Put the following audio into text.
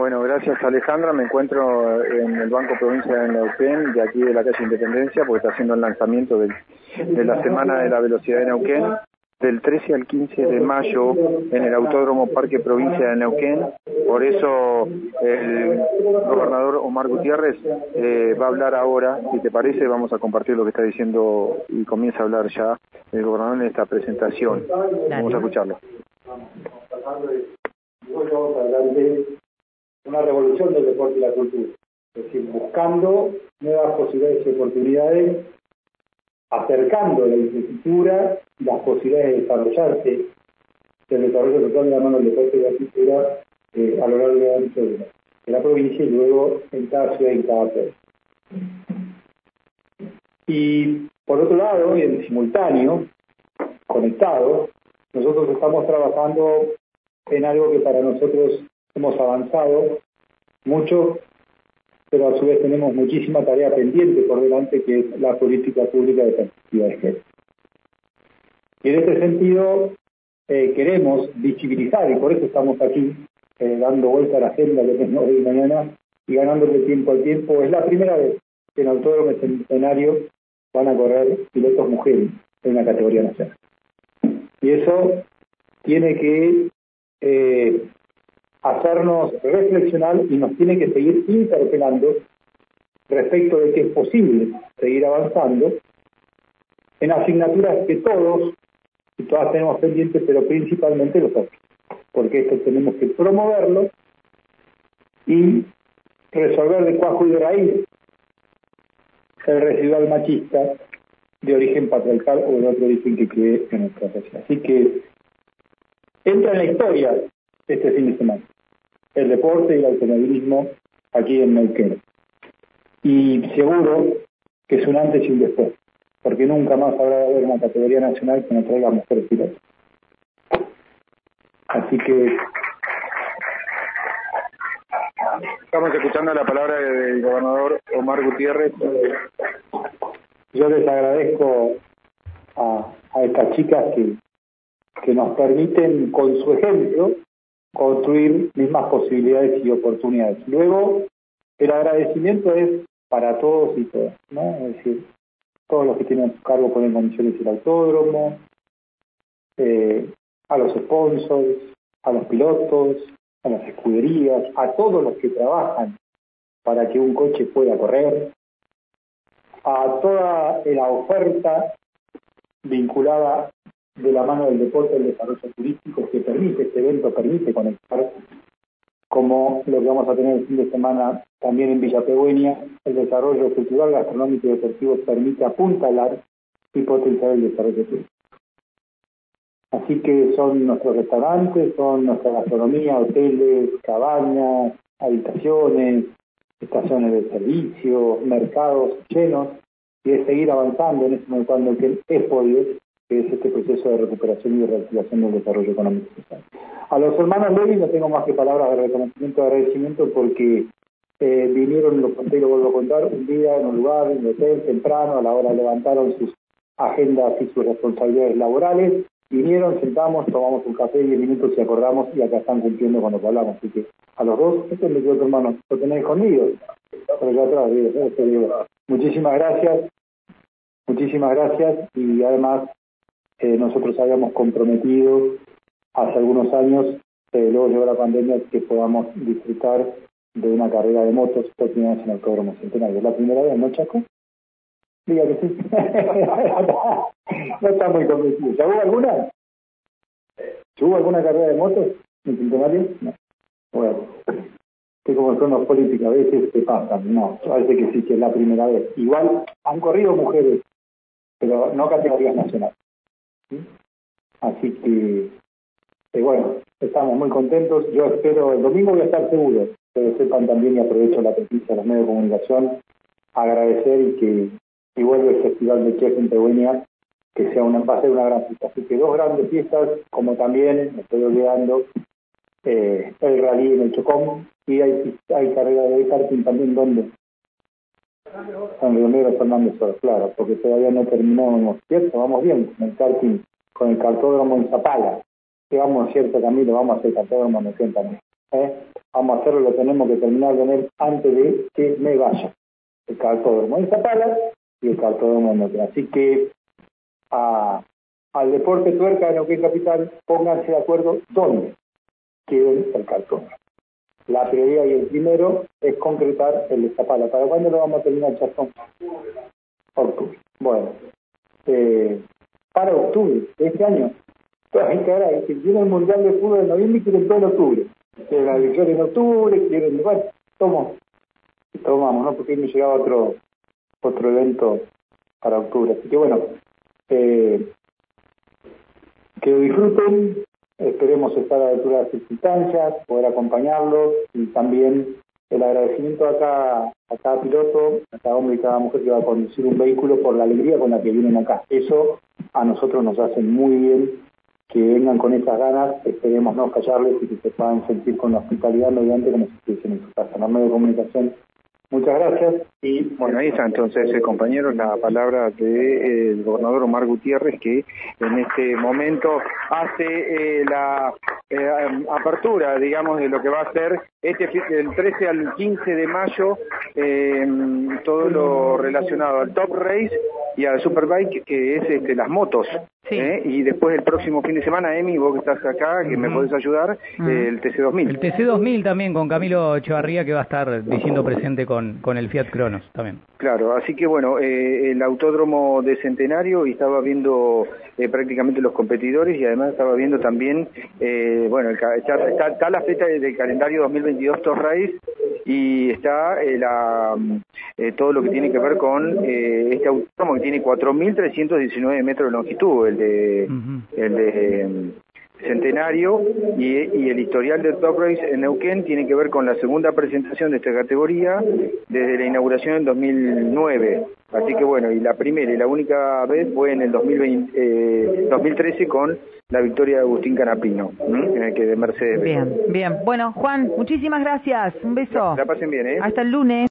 Bueno, gracias Alejandra. Me encuentro en el Banco Provincia de Neuquén, de aquí de la calle Independencia, porque está haciendo el lanzamiento de la Semana de la Velocidad de Neuquén del 13 al 15 de mayo en el Autódromo Parque Provincia de Neuquén. Por eso el gobernador Omar Gutiérrez eh, va a hablar ahora, si te parece, vamos a compartir lo que está diciendo y comienza a hablar ya el gobernador en esta presentación. Vamos a escucharlo. Una revolución del deporte y la cultura, es decir, buscando nuevas posibilidades y oportunidades acercando la infraestructura las posibilidades de desarrollarse del desarrollo total de la mano del deporte y la cultura eh, a lo largo de la, provincia y luego en cada ciudad y en cada país. Y por otro lado, y en simultáneo, conectado, nosotros estamos trabajando en algo que para nosotros hemos avanzado mucho pero a su vez tenemos muchísima tarea pendiente por delante que es la política pública de perspectiva de género. Y en este sentido eh, queremos visibilizar, y por eso estamos aquí eh, dando vuelta a la agenda que tenemos hoy y mañana y ganándole tiempo al tiempo, es la primera vez que en Autódromo Centenario van a correr pilotos mujeres en una categoría nacional. Y eso tiene que eh, hacernos reflexionar y nos tiene que seguir interpelando respecto de que es posible seguir avanzando en asignaturas que todos y todas tenemos pendientes, pero principalmente los hombres, porque esto tenemos que promoverlo y resolver de cuajo y de raíz el residual machista de origen patriarcal o de otro origen que cree en nuestra sociedad. Así que entra en la historia este fin de semana. El deporte y el automovilismo aquí en Neuquén. Y seguro que es un antes y un después, porque nunca más habrá de haber una categoría nacional que nos traiga mujeres pilotos. Así que Estamos escuchando la palabra del gobernador Omar Gutiérrez. Yo les agradezco a, a estas chicas que, que nos permiten, con su ejemplo, construir mismas posibilidades y oportunidades. Luego, el agradecimiento es para todos y todas, ¿no? Es decir, todos los que tienen a su cargo ponen condiciones el autódromo, eh, a los sponsors, a los pilotos, a las escuderías, a todos los que trabajan para que un coche pueda correr, a toda la oferta vinculada de la mano del deporte el desarrollo turístico que permite, este evento permite conectar, como lo que vamos a tener el fin de semana también en Villa Pegüeña, el desarrollo cultural, gastronómico y deportivo permite apuntalar y potenciar el desarrollo turístico. Así que son nuestros restaurantes, son nuestra gastronomía, hoteles, cabañas, habitaciones, estaciones de servicio, mercados llenos, y es seguir avanzando en este cuando que es podido que es este proceso de recuperación y de reactivación del desarrollo económico social. A los hermanos Levy no tengo más que palabras de reconocimiento y agradecimiento porque eh, vinieron, lo conté y lo vuelvo a contar, un día en un lugar, en un hotel, temprano, a la hora levantaron sus agendas y sus responsabilidades laborales, vinieron, sentamos, tomamos un café, diez minutos y acordamos y acá están cumpliendo cuando hablamos. Así que a los dos, este es mi otro hermano, lo tenéis conmigo, pero atrás, muchísimas gracias, muchísimas gracias y además nosotros habíamos comprometido hace algunos años, eh, luego llegó la pandemia, que podamos disfrutar de una carrera de motos vez en el Autódromo Centenario. ¿La primera vez, no, Chaco? Diga que sí. no está muy convencido. ¿Ya hubo alguna? ¿Hubo alguna carrera de motos en Centenario? No. Bueno, que como son los políticos, a veces se pasan. No, parece que sí, que es la primera vez. Igual han corrido mujeres, pero no categorías nacionales. Así que, eh, bueno, estamos muy contentos. Yo espero, el domingo voy a estar seguro, pero sepan también y aprovecho la presencia de los medios de comunicación, agradecer y que y el Festival de Chef en Pehuenia, que sea una, va a ser una gran fiesta. Así que dos grandes fiestas, como también, me estoy olvidando, eh, el rally en el Chocón, y hay, hay carrera de karting también, ¿dónde? San Río Fernández claro, porque todavía no terminamos, ¿cierto? Vamos bien con el karting, con el cartódromo en Zapala. Llevamos cierto camino, vamos a hacer cartódromo en también. ¿eh? vamos a hacerlo, lo tenemos que terminar de ver antes de que me vaya. El cartódromo en Zapala y el cartódromo en otra. Así que al deporte tuerca de Neuquén Capital, pónganse de acuerdo dónde quieren el cartódromo. La prioridad y el primero es concretar el de Zapala. ¿Para cuándo lo vamos a terminar, Chastón? Octubre. Bueno, eh, para octubre de este año. ahora, que tiene el Mundial de Fútbol en noviembre y quieren todo en octubre. Quieren la victoria en octubre, quieren, bueno, tomamos, tomamos, ¿no? Porque me llegaba otro, otro evento para octubre. Así que bueno, eh, que disfruten, esperemos estar a la altura de las circunstancias, poder acompañarlos y también el agradecimiento a cada, a cada piloto, a cada hombre y cada mujer que va a conducir un vehículo por la alegría con la que vienen acá. Eso a nosotros nos hace muy bien que vengan con esas ganas, esperemos no callarles y que se puedan sentir con la hospitalidad mediante como se dice en su casa. La medio de comunicación Muchas gracias. Y bueno, ahí está entonces, eh, compañeros, la palabra del eh, gobernador Omar Gutiérrez, que en este momento hace eh, la em, apertura, digamos, de lo que va a ser este del 13 al 15 de mayo, em, todo lo relacionado al Top Race y al Superbike, que es este, las motos. ¿Eh? Y después el próximo fin de semana, Emi, vos que estás acá, que me podés ayudar, el TC2000. El TC2000 también con Camilo Echevarría, que va a estar diciendo presente con, con el Fiat Cronos también. Claro, así que bueno, eh, el autódromo de Centenario y estaba viendo eh, prácticamente los competidores y además estaba viendo también, bueno, está, está, la fecha del calendario 2022 Tour Race y está la, todo lo que tiene que ver con este autódromo que tiene 4.319 metros de longitud, el de, el de em, Centenario y, el historial de Top Race en Neuquén tiene que ver con la segunda presentación de esta categoría desde la inauguración en 2009. Así que bueno, y la primera y la única vez fue en el 2020, 2013 eh, con la victoria de Agustín Canapino, que de Mercedes. Bien, bien. Bueno, Juan, muchísimas gracias. Un beso. La pasen bien, ¿eh? Hasta el lunes.